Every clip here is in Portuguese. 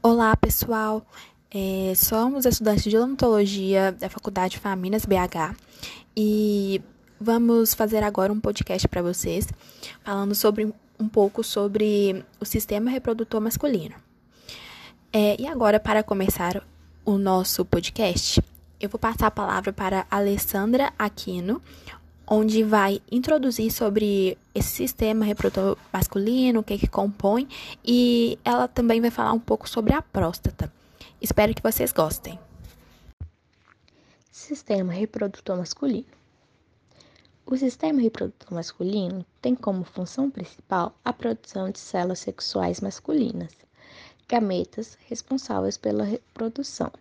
Olá, pessoal. É, somos estudantes de odontologia da Faculdade Faminas BH e vamos fazer agora um podcast para vocês falando sobre um pouco sobre o sistema reprodutor masculino. É, e agora, para começar o nosso podcast, eu vou passar a palavra para Alessandra Aquino, onde vai introduzir sobre esse sistema reprodutor masculino, o que, que compõe, e ela também vai falar um pouco sobre a próstata. Espero que vocês gostem. Sistema reprodutor masculino. O sistema reprodutor masculino tem como função principal a produção de células sexuais masculinas, gametas responsáveis pela reprodução,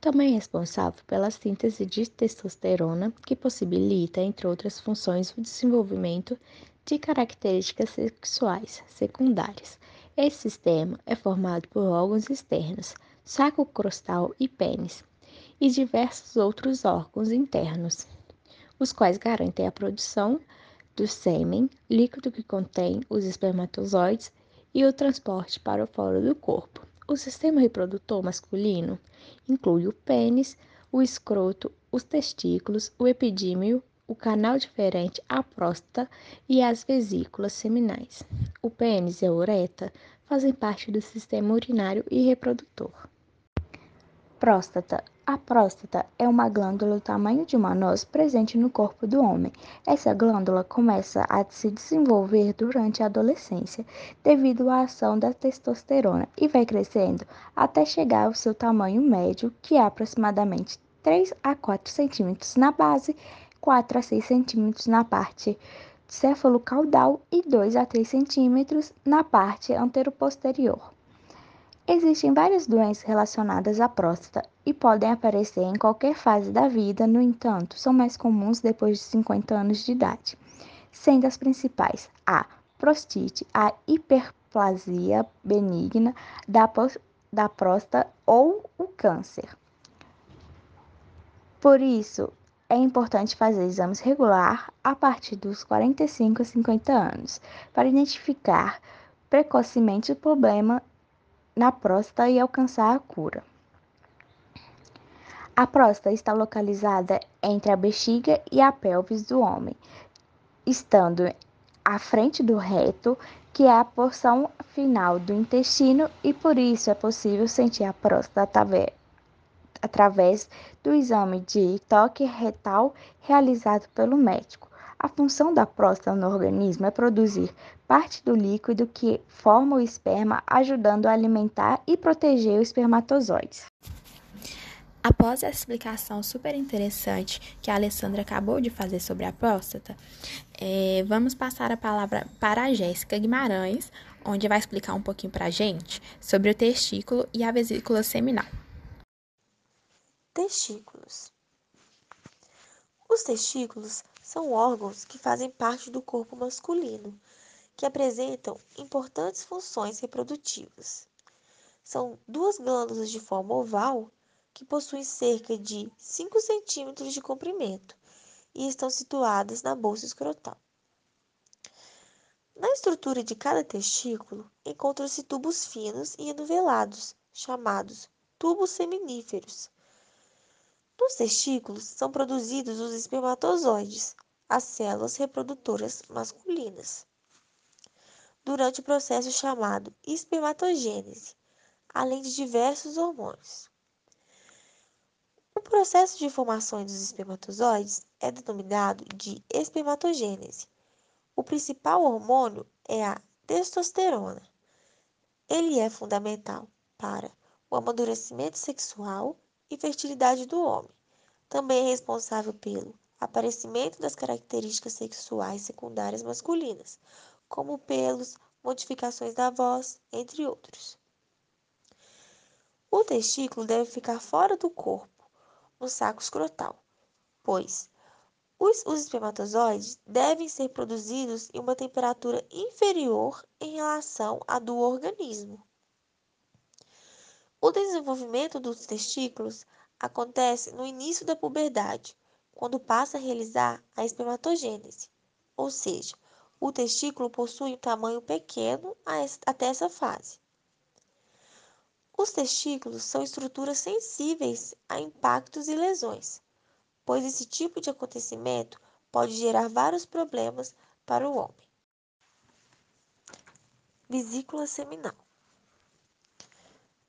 também é responsável pela síntese de testosterona, que possibilita, entre outras funções, o desenvolvimento de características sexuais secundárias. Esse sistema é formado por órgãos externos, saco crostal e pênis, e diversos outros órgãos internos, os quais garantem a produção do sêmen, líquido que contém os espermatozoides, e o transporte para o fora do corpo. O sistema reprodutor masculino inclui o pênis, o escroto, os testículos, o epidímio, o canal diferente, a próstata e as vesículas seminais. O pênis e a uretra fazem parte do sistema urinário e reprodutor. Próstata. A próstata é uma glândula do tamanho de uma noz presente no corpo do homem. Essa glândula começa a se desenvolver durante a adolescência devido à ação da testosterona e vai crescendo até chegar ao seu tamanho médio, que é aproximadamente 3 a 4 centímetros na base, 4 a 6 centímetros na parte céfalo-caudal e 2 a 3 centímetros na parte anteroposterior. Existem várias doenças relacionadas à próstata e podem aparecer em qualquer fase da vida, no entanto, são mais comuns depois de 50 anos de idade, sendo as principais a prostite, a hiperplasia benigna da, da próstata ou o câncer. Por isso, é importante fazer exames regular a partir dos 45 a 50 anos para identificar precocemente o problema na próstata e alcançar a cura. A próstata está localizada entre a bexiga e a pelvis do homem, estando à frente do reto, que é a porção final do intestino, e por isso é possível sentir a próstata através do exame de toque retal realizado pelo médico. A função da próstata no organismo é produzir parte do líquido que forma o esperma, ajudando a alimentar e proteger os espermatozoides. Após essa explicação super interessante que a Alessandra acabou de fazer sobre a próstata, é, vamos passar a palavra para a Jéssica Guimarães, onde vai explicar um pouquinho para a gente sobre o testículo e a vesícula seminal. Testículos. Os testículos são órgãos que fazem parte do corpo masculino, que apresentam importantes funções reprodutivas. São duas glândulas de forma oval que possuem cerca de 5 centímetros de comprimento e estão situadas na bolsa escrotal. Na estrutura de cada testículo encontram-se tubos finos e enuvelados, chamados tubos seminíferos, nos testículos são produzidos os espermatozoides, as células reprodutoras masculinas, durante o processo chamado espermatogênese, além de diversos hormônios. O processo de formação dos espermatozoides é denominado de espermatogênese. O principal hormônio é a testosterona. Ele é fundamental para o amadurecimento sexual e fertilidade do homem. Também é responsável pelo aparecimento das características sexuais secundárias masculinas, como pelos, modificações da voz, entre outros. O testículo deve ficar fora do corpo, no saco escrotal, pois os, os espermatozoides devem ser produzidos em uma temperatura inferior em relação à do organismo. O desenvolvimento dos testículos acontece no início da puberdade, quando passa a realizar a espermatogênese, ou seja, o testículo possui um tamanho pequeno até essa fase. Os testículos são estruturas sensíveis a impactos e lesões, pois esse tipo de acontecimento pode gerar vários problemas para o homem. Vesícula seminal.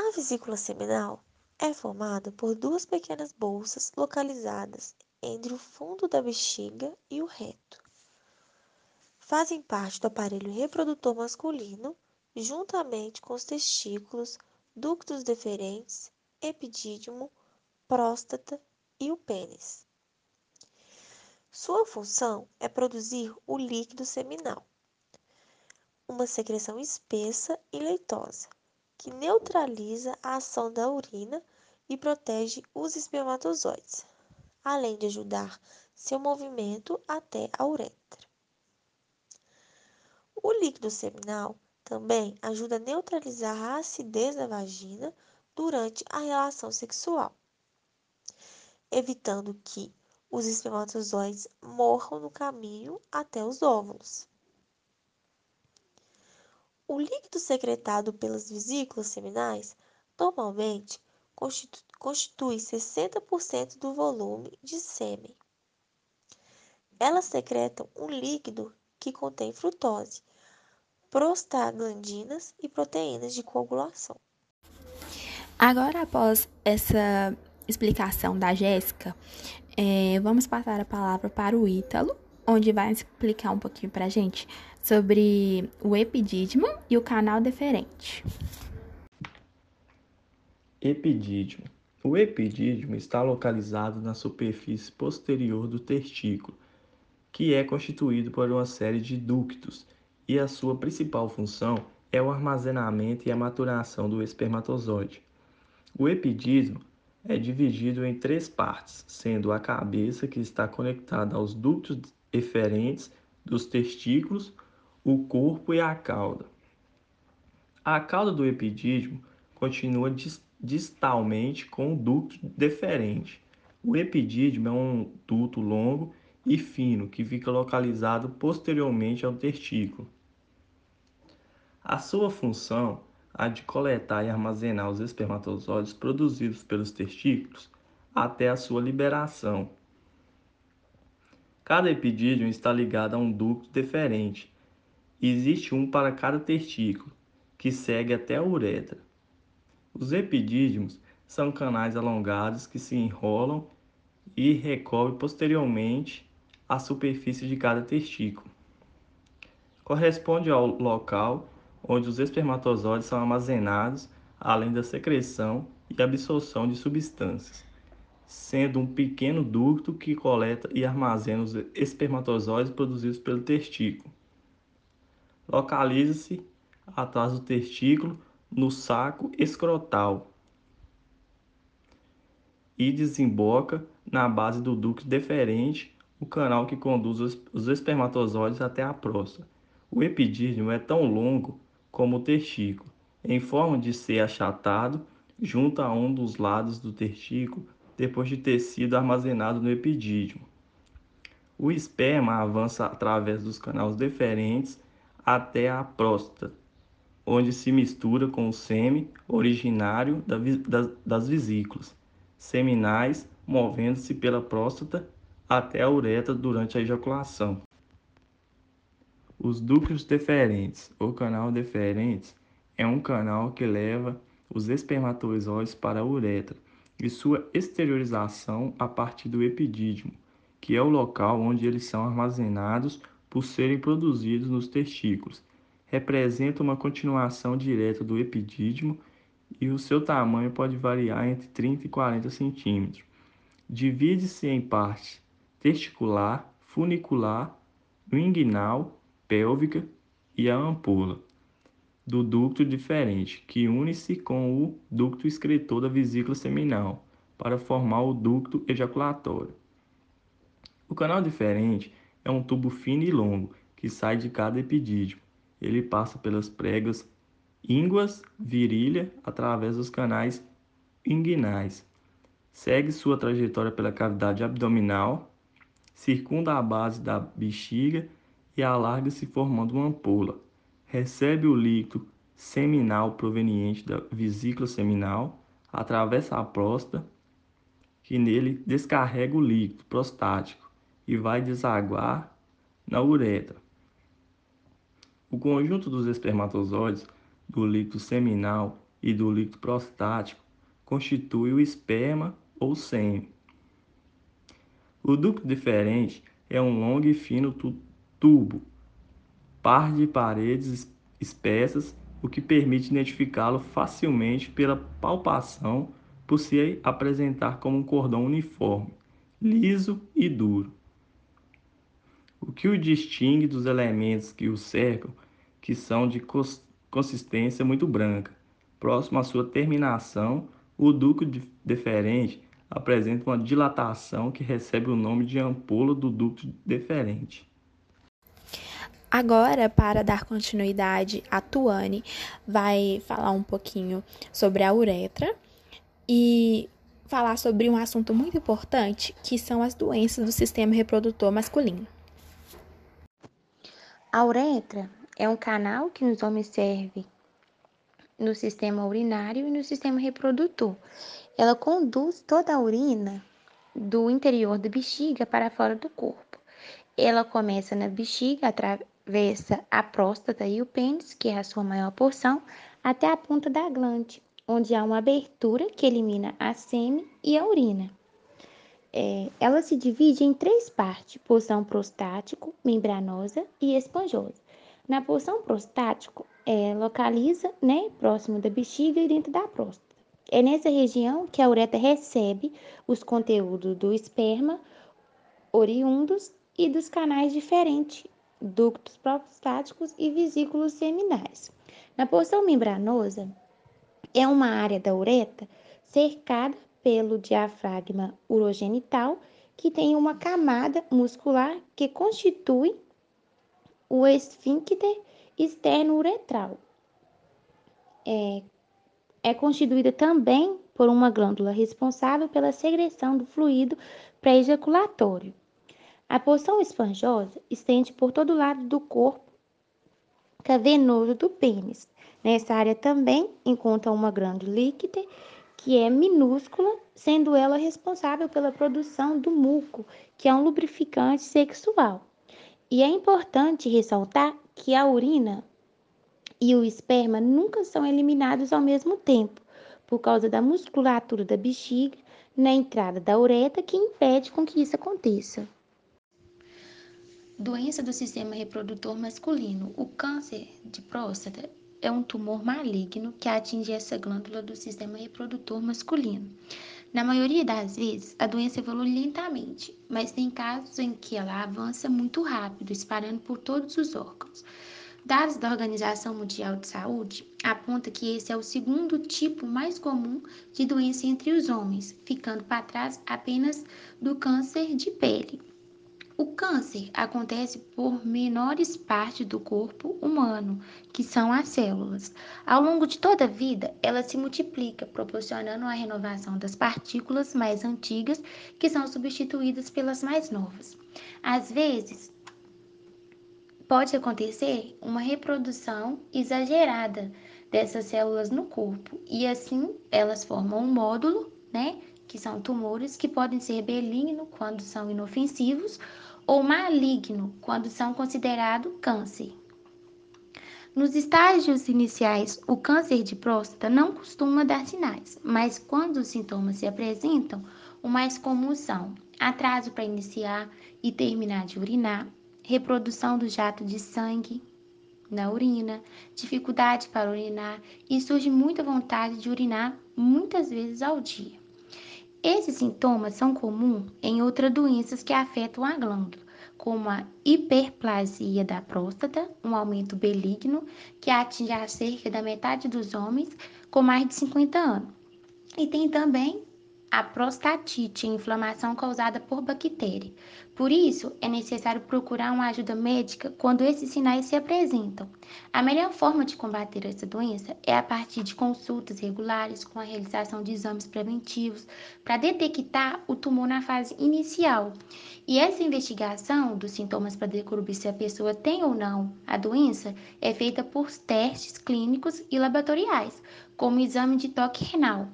A vesícula seminal é formada por duas pequenas bolsas localizadas entre o fundo da bexiga e o reto. Fazem parte do aparelho reprodutor masculino, juntamente com os testículos, ductos deferentes, epidídimo, próstata e o pênis. Sua função é produzir o líquido seminal, uma secreção espessa e leitosa, que neutraliza a ação da urina e protege os espermatozoides, além de ajudar seu movimento até a uretra. O líquido seminal também ajuda a neutralizar a acidez da vagina durante a relação sexual, evitando que os espermatozoides morram no caminho até os óvulos. O líquido secretado pelas vesículas seminais normalmente constitui 60% do volume de sêmen. Elas secretam um líquido que contém frutose, prostaglandinas e proteínas de coagulação. Agora, após essa explicação da Jéssica, é, vamos passar a palavra para o Ítalo, onde vai explicar um pouquinho para a gente sobre o epidídimo e o canal deferente. Epidídimo. O epidídimo está localizado na superfície posterior do testículo, que é constituído por uma série de ductos e a sua principal função é o armazenamento e a maturação do espermatozoide. O epidídimo é dividido em três partes, sendo a cabeça que está conectada aos ductos eferentes dos testículos, o corpo e a cauda. A cauda do epidídimo continua distalmente com o ducto deferente. O epidídimo é um duto longo e fino que fica localizado posteriormente ao testículo. A sua função, a de coletar e armazenar os espermatozoides produzidos pelos testículos até a sua liberação. Cada epidídimo está ligado a um ducto deferente. Existe um para cada testículo, que segue até a uretra. Os epidídimos são canais alongados que se enrolam e recobrem posteriormente a superfície de cada testículo. Corresponde ao local onde os espermatozoides são armazenados, além da secreção e absorção de substâncias, sendo um pequeno ducto que coleta e armazena os espermatozoides produzidos pelo testículo. Localiza-se atrás do testículo no saco escrotal e desemboca na base do ducto deferente, o canal que conduz os espermatozoides até a próstata. O epidídimo é tão longo como o testículo, em forma de ser achatado junto a um dos lados do testículo depois de ter sido armazenado no epidídimo. O esperma avança através dos canais deferentes até a próstata, onde se mistura com o sêmen originário das vesículas seminais, movendo-se pela próstata até a uretra durante a ejaculação. Os ductos deferentes ou canal deferentes é um canal que leva os espermatozoides para a uretra e sua exteriorização a partir do epidídimo, que é o local onde eles são armazenados por serem produzidos nos testículos. Representa uma continuação direta do epidídimo e o seu tamanho pode variar entre 30 e 40 centímetros. Divide-se em parte testicular, funicular, inguinal pélvica e a ampola do ducto diferente, que une-se com o ducto excretor da vesícula seminal para formar o ducto ejaculatório. O canal diferente é um tubo fino e longo que sai de cada epidídimo. Ele passa pelas pregas ínguas, virilha, através dos canais inguinais. Segue sua trajetória pela cavidade abdominal, circunda a base da bexiga e alarga-se formando uma ampola. Recebe o líquido seminal proveniente da vesícula seminal, atravessa a próstata, que nele descarrega o líquido prostático e vai desaguar na uretra. O conjunto dos espermatozoides, do líquido seminal e do líquido prostático constitui o esperma ou sêmen. O ducto deferente é um longo e fino tubo, par de paredes espessas, o que permite identificá-lo facilmente pela palpação por se apresentar como um cordão uniforme, liso e duro. O que o distingue dos elementos que o cercam, que são de consistência muito branca. Próximo à sua terminação, o ducto deferente apresenta uma dilatação que recebe o nome de ampola do ducto deferente. Agora, para dar continuidade, a Tuane vai falar um pouquinho sobre a uretra e falar sobre um assunto muito importante, que são as doenças do sistema reprodutor masculino. A uretra é um canal que nos homens serve no sistema urinário e no sistema reprodutor. Ela conduz toda a urina do interior da bexiga para fora do corpo. Ela começa na bexiga, atravessa a próstata e o pênis, que é a sua maior porção, até a ponta da glande, onde há uma abertura que elimina a sêmen e a urina. É, ela se divide em três partes: porção prostático, membranosa e esponjosa. Na porção prostático, é, localiza né, próximo da bexiga e dentro da próstata. É nessa região que a uretra recebe os conteúdos do esperma oriundos e dos canais diferentes, ductos prostáticos e vesículos seminais. Na porção membranosa, é uma área da uretra cercada pelo diafragma urogenital, que tem uma camada muscular que constitui o esfíncter externo uretral. É, é constituída também por uma glândula responsável pela secreção do fluido pré-ejaculatório. A porção esponjosa estende por todo o lado do corpo cavernoso do pênis. Nessa área também encontra uma glândula líquida que é minúscula, sendo ela responsável pela produção do muco, que é um lubrificante sexual. E é importante ressaltar que a urina e o esperma nunca são eliminados ao mesmo tempo, por causa da musculatura da bexiga na entrada da uretra que impede com que isso aconteça. Doença do sistema reprodutor masculino. O câncer de próstata é um tumor maligno que atinge essa glândula do sistema reprodutor masculino. Na maioria das vezes, a doença evolui lentamente, mas tem casos em que ela avança muito rápido, espalhando por todos os órgãos. Dados da Organização Mundial de Saúde apontam que esse é o segundo tipo mais comum de doença entre os homens, ficando para trás apenas do câncer de pele. O câncer acontece por menores partes do corpo humano, que são as células. Ao longo de toda a vida, ela se multiplica, proporcionando a renovação das partículas mais antigas, que são substituídas pelas mais novas. Às vezes, pode acontecer uma reprodução exagerada dessas células no corpo, e assim elas formam um módulo, né? Que são tumores que podem ser benignos quando são inofensivos ou maligno quando são considerados câncer. Nos estágios iniciais, o câncer de próstata não costuma dar sinais, mas quando os sintomas se apresentam, o mais comum são atraso para iniciar e terminar de urinar, reprodução do jato de sangue na urina, dificuldade para urinar e surge muita vontade de urinar muitas vezes ao dia. Esses sintomas são comuns em outras doenças que afetam a glândula, como a hiperplasia da próstata, um aumento benigno que atinge a cerca da metade dos homens com mais de 50 anos. E tem também a prostatite, inflamação causada por bactéria. Por isso, é necessário procurar uma ajuda médica quando esses sinais se apresentam. A melhor forma de combater essa doença é a partir de consultas regulares com a realização de exames preventivos para detectar o tumor na fase inicial. E essa investigação dos sintomas para descobrir se a pessoa tem ou não a doença é feita por testes clínicos e laboratoriais, como o exame de toque renal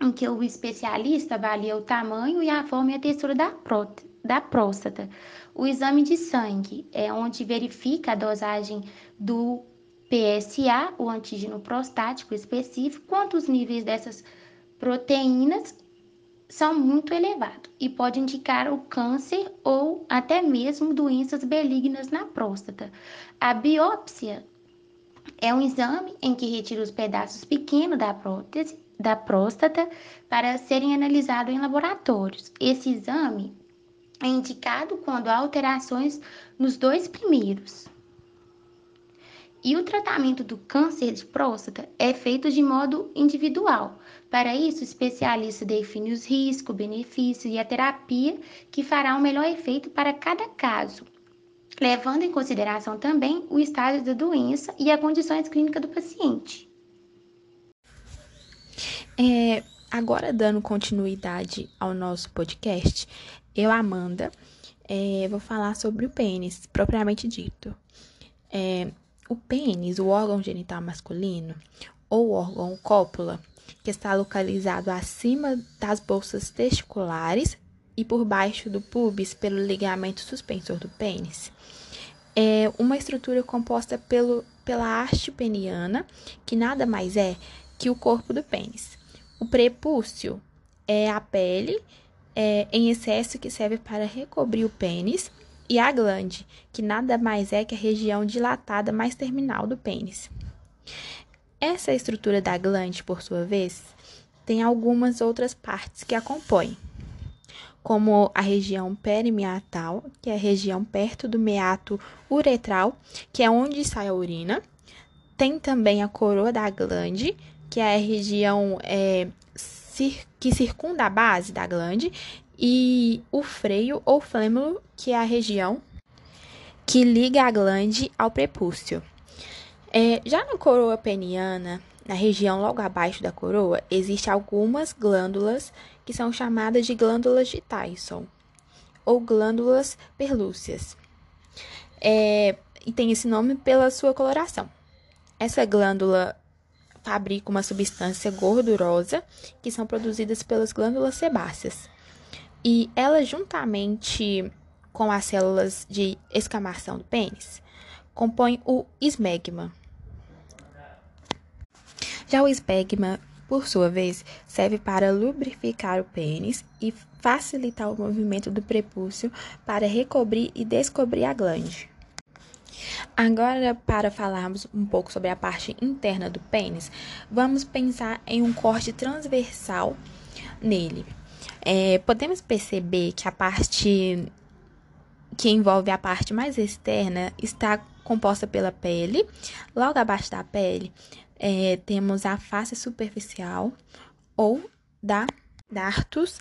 em que o especialista avalia o tamanho e a forma e a textura da, pró da próstata. O exame de sangue é onde verifica a dosagem do PSA, o antígeno prostático específico, quanto os níveis dessas proteínas são muito elevados e pode indicar o câncer ou até mesmo doenças benignas na próstata. A biópsia é um exame em que retira os pedaços pequenos da prótese da próstata para serem analisados em laboratórios. Esse exame é indicado quando há alterações nos dois primeiros. E o tratamento do câncer de próstata é feito de modo individual. Para isso, o especialista define os riscos, benefícios e a terapia que fará o melhor efeito para cada caso, levando em consideração também o estágio da doença e as condições clínicas do paciente. É, agora, dando continuidade ao nosso podcast, eu, Amanda, é, vou falar sobre o pênis, propriamente dito. É, o pênis, o órgão genital masculino, ou órgão cópula, que está localizado acima das bolsas testiculares e por baixo do pubis pelo ligamento suspensor do pênis. É uma estrutura composta pelo, pela haste peniana, que nada mais é que o corpo do pênis. O prepúcio é a pele é, em excesso que serve para recobrir o pênis, e a glande, que nada mais é que a região dilatada mais terminal do pênis. Essa estrutura da glande, por sua vez, tem algumas outras partes que a compõem, como a região perimeatal, que é a região perto do meato uretral, que é onde sai a urina. Tem também a coroa da glande, que é a região é, que circunda a base da glande, e o freio ou flêmulo, que é a região que liga a glande ao prepúcio. É, já na coroa peniana, na região logo abaixo da coroa, existem algumas glândulas que são chamadas de glândulas de Tyson ou glândulas perlúceas. É, e tem esse nome pela sua coloração. Essa glândula fabrica uma substância gordurosa que são produzidas pelas glândulas sebáceas. E elas, juntamente com as células de escamação do pênis, compõem o esmegma. Já o esmegma, por sua vez, serve para lubrificar o pênis e facilitar o movimento do prepúcio para recobrir e descobrir a glande. Agora, para falarmos um pouco sobre a parte interna do pênis, vamos pensar em um corte transversal nele. É, podemos perceber que a parte que envolve a parte mais externa está composta pela pele. Logo abaixo da pele, é, temos a face superficial ou da dartos.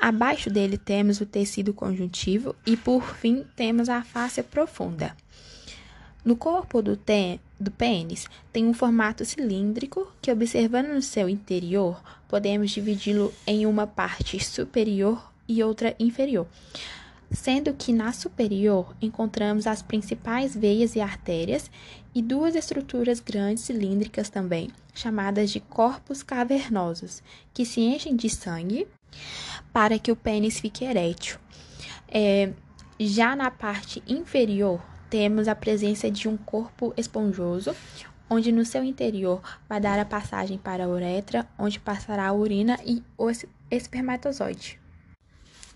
Abaixo dele temos o tecido conjuntivo e, por fim, temos a face profunda. No corpo do, do pênis tem um formato cilíndrico que, observando no seu interior, podemos dividi-lo em uma parte superior e outra inferior, sendo que na superior encontramos as principais veias e artérias e duas estruturas grandes cilíndricas também, chamadas de corpos cavernosos, que se enchem de sangue para que o pênis fique erétil. É, já na parte inferior temos a presença de um corpo esponjoso, onde no seu interior vai dar a passagem para a uretra, onde passará a urina e o espermatozoide.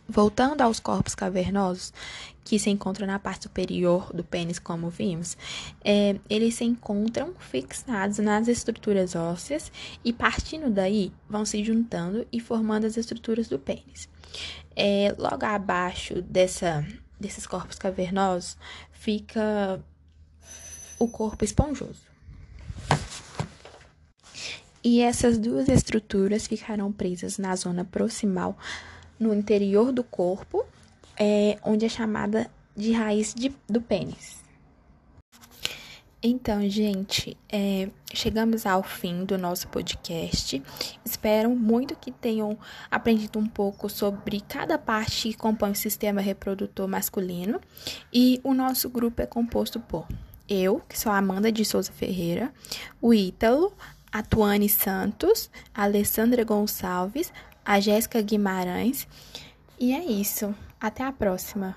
Voltando aos corpos cavernosos, que se encontram na parte superior do pênis, como vimos, é, eles se encontram fixados nas estruturas ósseas e, partindo daí, vão se juntando e formando as estruturas do pênis. É, logo abaixo dessa desses corpos cavernosos fica o corpo esponjoso. E essas duas estruturas ficarão presas na zona proximal, no interior do corpo, é, onde é chamada de raiz de, do pênis. Então, gente, é, chegamos ao fim do nosso podcast. Espero muito que tenham aprendido um pouco sobre cada parte que compõe o sistema reprodutor masculino. E o nosso grupo é composto por eu, que sou a Amanda de Souza Ferreira, o Ítalo, a Tuane Santos, a Alessandra Gonçalves, a Jéssica Guimarães. E é isso. Até a próxima.